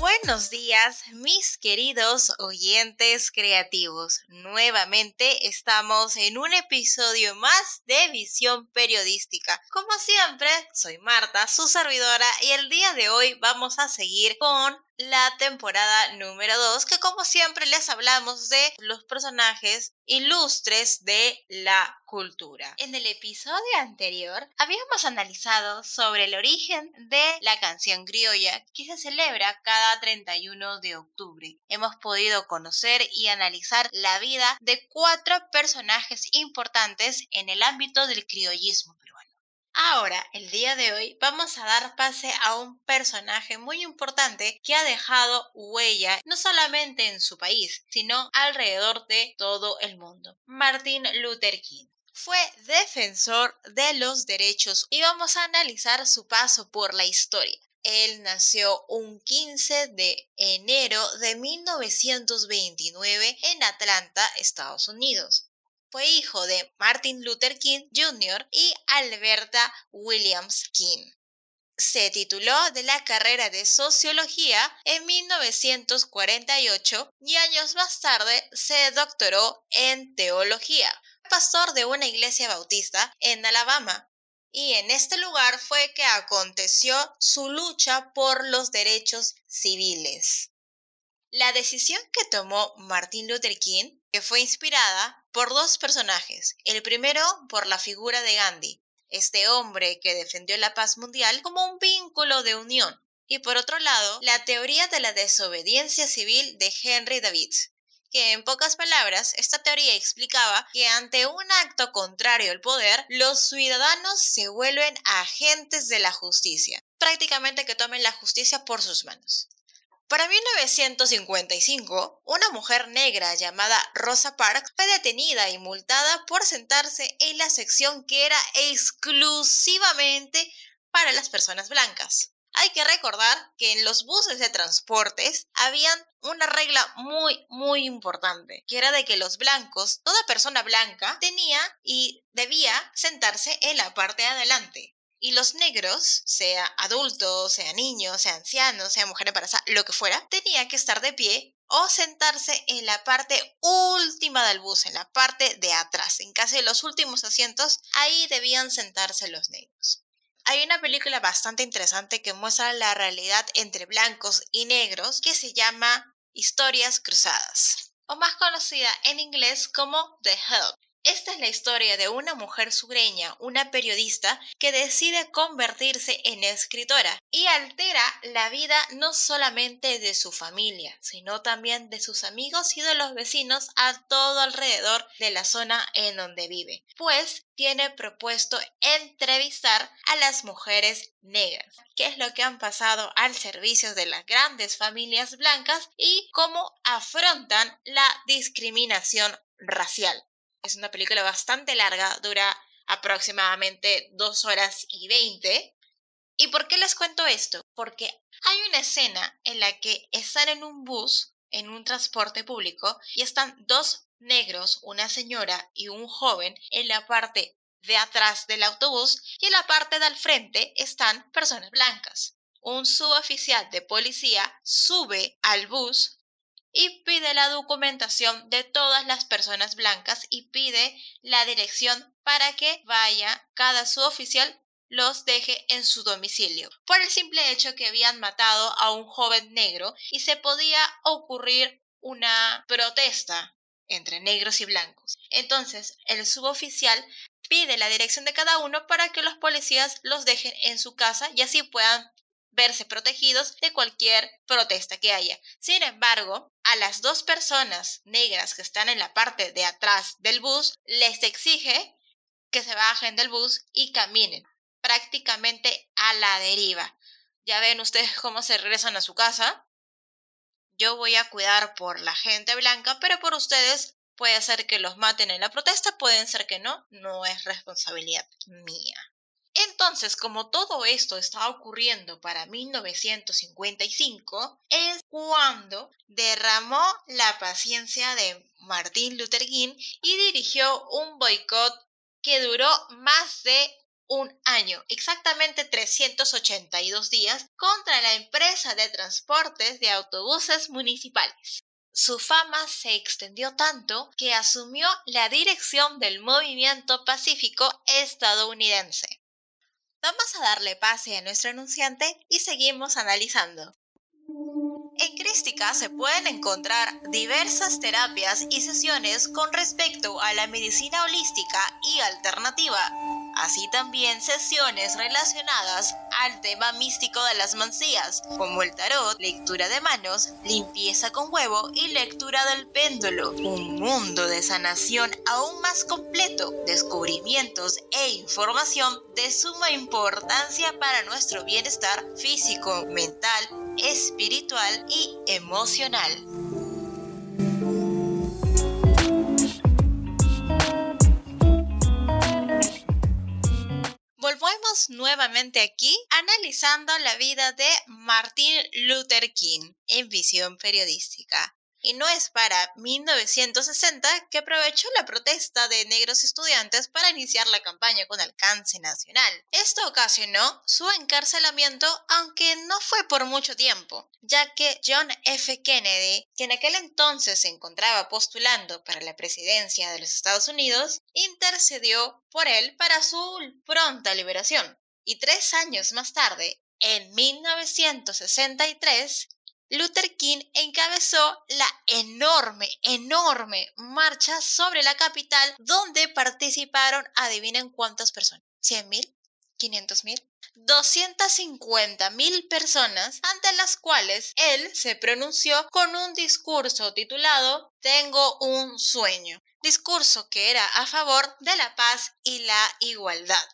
Buenos días, mis queridos oyentes creativos. Nuevamente estamos en un episodio más de Visión Periodística. Como siempre, soy Marta, su servidora, y el día de hoy vamos a seguir con la temporada número 2, que como siempre les hablamos de los personajes ilustres de la cultura. En el episodio anterior habíamos analizado sobre el origen de la canción criolla que se celebra cada 31 de octubre. Hemos podido conocer y analizar la vida de cuatro personajes importantes en el ámbito del criollismo Ahora, el día de hoy, vamos a dar pase a un personaje muy importante que ha dejado huella no solamente en su país, sino alrededor de todo el mundo. Martin Luther King. Fue defensor de los derechos y vamos a analizar su paso por la historia. Él nació un 15 de enero de 1929 en Atlanta, Estados Unidos. Fue hijo de Martin Luther King Jr. y Alberta Williams King. Se tituló de la carrera de sociología en 1948 y años más tarde se doctoró en teología. Pastor de una iglesia bautista en Alabama, y en este lugar fue que aconteció su lucha por los derechos civiles. La decisión que tomó Martin Luther King que fue inspirada por dos personajes. El primero por la figura de Gandhi, este hombre que defendió la paz mundial como un vínculo de unión. Y por otro lado, la teoría de la desobediencia civil de Henry David, que en pocas palabras, esta teoría explicaba que ante un acto contrario al poder, los ciudadanos se vuelven agentes de la justicia, prácticamente que tomen la justicia por sus manos. Para 1955, una mujer negra llamada Rosa Parks fue detenida y multada por sentarse en la sección que era exclusivamente para las personas blancas. Hay que recordar que en los buses de transportes habían una regla muy, muy importante, que era de que los blancos, toda persona blanca, tenía y debía sentarse en la parte de adelante. Y los negros, sea adultos, sea niños, sea ancianos, sea mujer embarazada, lo que fuera, tenían que estar de pie o sentarse en la parte última del bus, en la parte de atrás, en casi los últimos asientos, ahí debían sentarse los negros. Hay una película bastante interesante que muestra la realidad entre blancos y negros que se llama Historias Cruzadas, o más conocida en inglés como The Help. Esta es la historia de una mujer sureña, una periodista, que decide convertirse en escritora y altera la vida no solamente de su familia, sino también de sus amigos y de los vecinos a todo alrededor de la zona en donde vive, pues tiene propuesto entrevistar a las mujeres negras, qué es lo que han pasado al servicio de las grandes familias blancas y cómo afrontan la discriminación racial. Es una película bastante larga, dura aproximadamente dos horas y veinte. ¿Y por qué les cuento esto? Porque hay una escena en la que están en un bus, en un transporte público, y están dos negros, una señora y un joven en la parte de atrás del autobús y en la parte del frente están personas blancas. Un suboficial de policía sube al bus y pide la documentación de todas las personas blancas y pide la dirección para que vaya cada suboficial los deje en su domicilio, por el simple hecho que habían matado a un joven negro y se podía ocurrir una protesta entre negros y blancos. Entonces, el suboficial pide la dirección de cada uno para que los policías los dejen en su casa y así puedan verse protegidos de cualquier protesta que haya. Sin embargo, a las dos personas negras que están en la parte de atrás del bus les exige que se bajen del bus y caminen prácticamente a la deriva. Ya ven ustedes cómo se regresan a su casa. Yo voy a cuidar por la gente blanca, pero por ustedes puede ser que los maten en la protesta, pueden ser que no, no es responsabilidad mía. Entonces, como todo esto está ocurriendo para 1955, es cuando derramó la paciencia de Martin Luther King y dirigió un boicot que duró más de un año, exactamente 382 días, contra la empresa de transportes de autobuses municipales. Su fama se extendió tanto que asumió la dirección del movimiento pacífico estadounidense. Vamos a darle pase a nuestro anunciante y seguimos analizando. En Crística se pueden encontrar diversas terapias y sesiones con respecto a la medicina holística y alternativa, así también sesiones relacionadas al tema místico de las mancías, como el tarot, lectura de manos, limpieza con huevo y lectura del péndulo. Un mundo de sanación aún más completo, descubrimientos e información de suma importancia para nuestro bienestar físico, mental, espiritual y emocional. Nuevamente aquí analizando la vida de Martin Luther King en visión periodística. Y no es para 1960 que aprovechó la protesta de negros estudiantes para iniciar la campaña con alcance nacional. Esto ocasionó su encarcelamiento, aunque no fue por mucho tiempo, ya que John F. Kennedy, que en aquel entonces se encontraba postulando para la presidencia de los Estados Unidos, intercedió por él para su pronta liberación. Y tres años más tarde, en 1963, Luther King encabezó la enorme, enorme marcha sobre la capital donde participaron, adivinen cuántas personas, ¿100 mil? ¿500 mil? 250 mil personas ante las cuales él se pronunció con un discurso titulado Tengo un sueño, discurso que era a favor de la paz y la igualdad.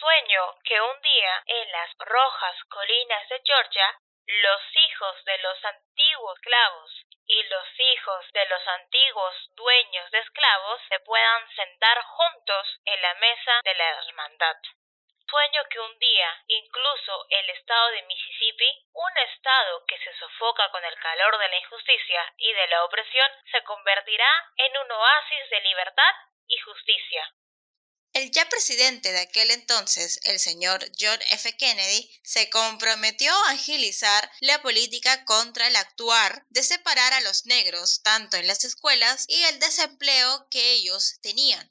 Sueño que un día en las rojas colinas de Georgia los hijos de los antiguos esclavos y los hijos de los antiguos dueños de esclavos se puedan sentar juntos en la mesa de la hermandad. Sueño que un día, incluso el estado de Mississippi, un estado que se sofoca con el calor de la injusticia y de la opresión, se convertirá en un oasis de libertad y justicia. El ya presidente de aquel entonces, el señor John F. Kennedy, se comprometió a agilizar la política contra el actuar de separar a los negros tanto en las escuelas y el desempleo que ellos tenían.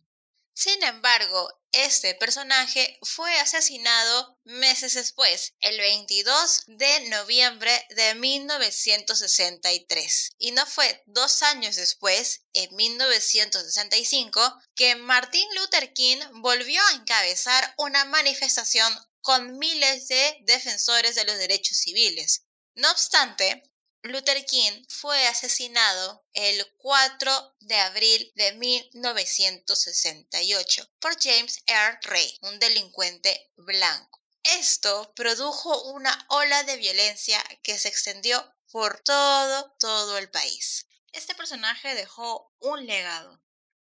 Sin embargo, este personaje fue asesinado meses después, el 22 de noviembre de 1963. Y no fue dos años después, en 1965, que Martin Luther King volvió a encabezar una manifestación con miles de defensores de los derechos civiles. No obstante, Luther King fue asesinado el 4 de abril de 1968 por James R. Ray, un delincuente blanco. Esto produjo una ola de violencia que se extendió por todo, todo el país. Este personaje dejó un legado,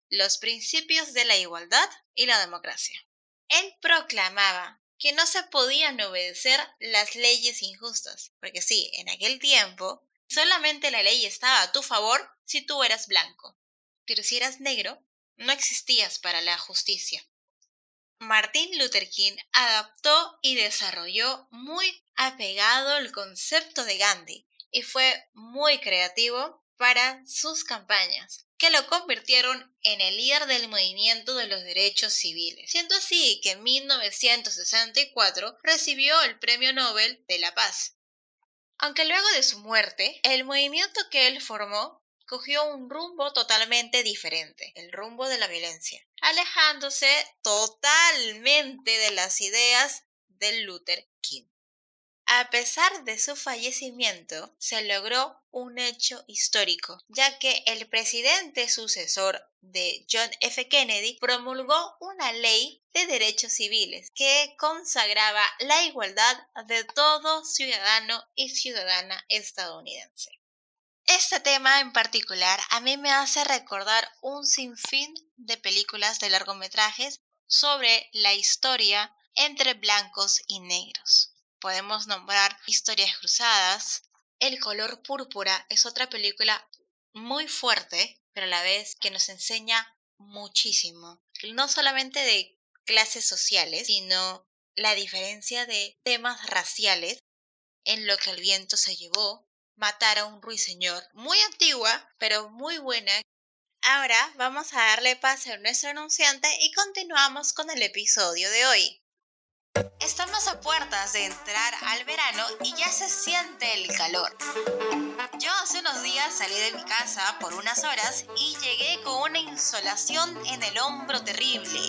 los principios de la igualdad y la democracia. Él proclamaba que no se podían obedecer las leyes injustas, porque sí, en aquel tiempo solamente la ley estaba a tu favor si tú eras blanco, pero si eras negro, no existías para la justicia. Martin Luther King adaptó y desarrolló muy apegado el concepto de Gandhi y fue muy creativo para sus campañas que lo convirtieron en el líder del movimiento de los derechos civiles, siendo así que en 1964 recibió el Premio Nobel de la Paz. Aunque luego de su muerte, el movimiento que él formó cogió un rumbo totalmente diferente, el rumbo de la violencia, alejándose totalmente de las ideas del Luther King. A pesar de su fallecimiento, se logró un hecho histórico, ya que el presidente sucesor de John F. Kennedy promulgó una ley de derechos civiles que consagraba la igualdad de todo ciudadano y ciudadana estadounidense. Este tema en particular a mí me hace recordar un sinfín de películas de largometrajes sobre la historia entre blancos y negros. Podemos nombrar Historias Cruzadas. El color púrpura es otra película muy fuerte, pero a la vez que nos enseña muchísimo. No solamente de clases sociales, sino la diferencia de temas raciales en lo que el viento se llevó, matar a un ruiseñor, muy antigua, pero muy buena. Ahora vamos a darle paso a nuestro anunciante y continuamos con el episodio de hoy. Estamos a puertas de entrar al verano y ya se siente el calor. Yo hace unos días salí de mi casa por unas horas y llegué con una insolación en el hombro terrible.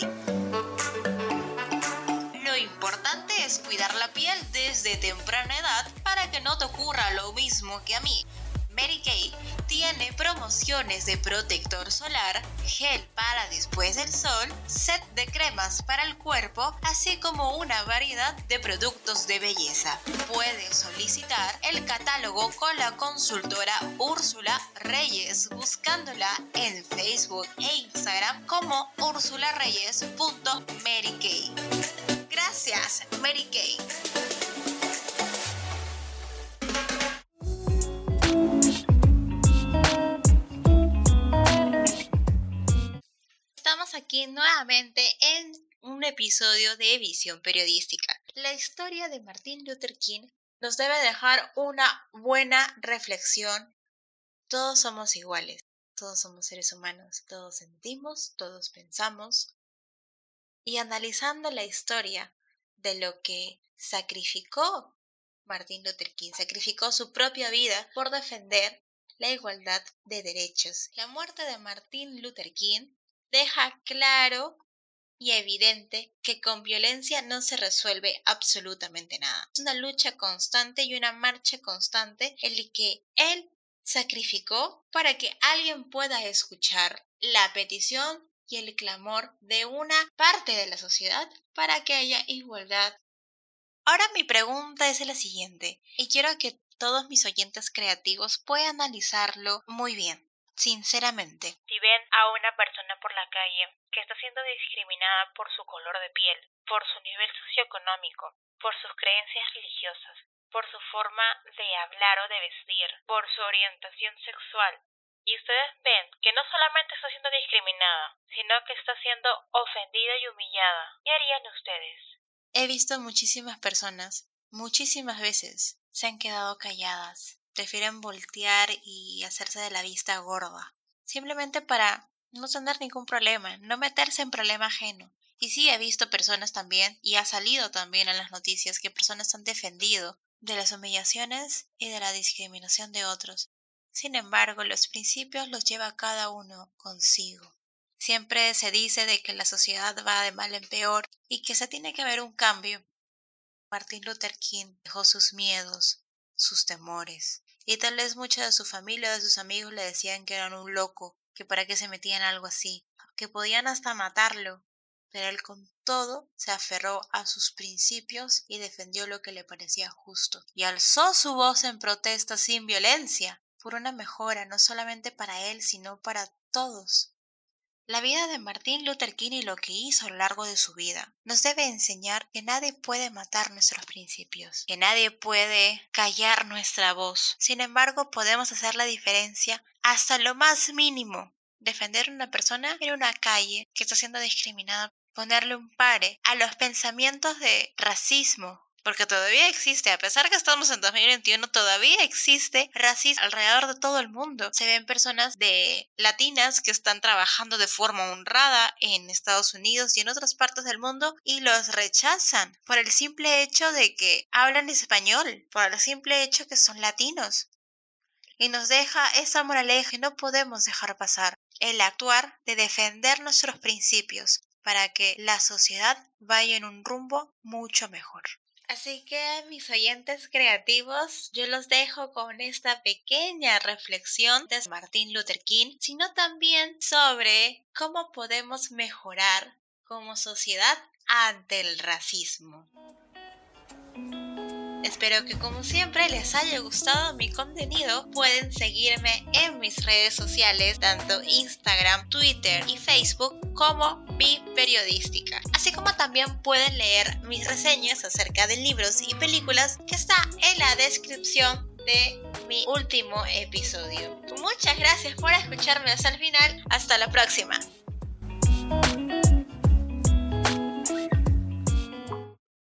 Lo importante es cuidar la piel desde temprana edad para que no te ocurra lo mismo que a mí. Mary Kay tiene promociones de protector solar, gel para después del sol, set de cremas para el cuerpo, así como una variedad de productos de belleza. Puedes solicitar el catálogo con la consultora Úrsula Reyes buscándola en Facebook e Instagram como ursulareyes.marykay. Gracias, Mary Kay. Aquí nuevamente en un episodio de Visión Periodística. La historia de Martin Luther King nos debe dejar una buena reflexión. Todos somos iguales, todos somos seres humanos, todos sentimos, todos pensamos. Y analizando la historia de lo que sacrificó Martin Luther King, sacrificó su propia vida por defender la igualdad de derechos. La muerte de Martin Luther King deja claro y evidente que con violencia no se resuelve absolutamente nada. Es una lucha constante y una marcha constante en la que él sacrificó para que alguien pueda escuchar la petición y el clamor de una parte de la sociedad para que haya igualdad. Ahora mi pregunta es la siguiente, y quiero que todos mis oyentes creativos puedan analizarlo muy bien sinceramente. Si ven a una persona por la calle que está siendo discriminada por su color de piel, por su nivel socioeconómico, por sus creencias religiosas, por su forma de hablar o de vestir, por su orientación sexual, y ustedes ven que no solamente está siendo discriminada, sino que está siendo ofendida y humillada, ¿qué harían ustedes? He visto muchísimas personas, muchísimas veces, se han quedado calladas, prefieren voltear y hacerse de la vista gorda, simplemente para no tener ningún problema, no meterse en problema ajeno. Y sí he visto personas también, y ha salido también en las noticias, que personas han defendido de las humillaciones y de la discriminación de otros. Sin embargo, los principios los lleva cada uno consigo. Siempre se dice de que la sociedad va de mal en peor y que se tiene que haber un cambio. Martin Luther King dejó sus miedos, sus temores. Y tal vez mucha de su familia o de sus amigos le decían que eran un loco, que para qué se metía en algo así, que podían hasta matarlo. Pero él con todo se aferró a sus principios y defendió lo que le parecía justo. Y alzó su voz en protesta sin violencia, por una mejora no solamente para él, sino para todos. La vida de Martín Luther King y lo que hizo a lo largo de su vida nos debe enseñar que nadie puede matar nuestros principios, que nadie puede callar nuestra voz. Sin embargo, podemos hacer la diferencia hasta lo más mínimo. Defender a una persona en una calle que está siendo discriminada, ponerle un pare a los pensamientos de racismo, porque todavía existe, a pesar que estamos en 2021, todavía existe racismo alrededor de todo el mundo. Se ven personas de latinas que están trabajando de forma honrada en Estados Unidos y en otras partes del mundo y los rechazan por el simple hecho de que hablan español, por el simple hecho que son latinos. Y nos deja esa moraleja que no podemos dejar pasar, el actuar de defender nuestros principios para que la sociedad vaya en un rumbo mucho mejor. Así que mis oyentes creativos, yo los dejo con esta pequeña reflexión de Martin Luther King, sino también sobre cómo podemos mejorar como sociedad ante el racismo. Espero que como siempre les haya gustado mi contenido. Pueden seguirme en mis redes sociales, tanto Instagram, Twitter y Facebook como mi periodística. Así como también pueden leer mis reseñas acerca de libros y películas que está en la descripción de mi último episodio. Muchas gracias por escucharme hasta el final. Hasta la próxima.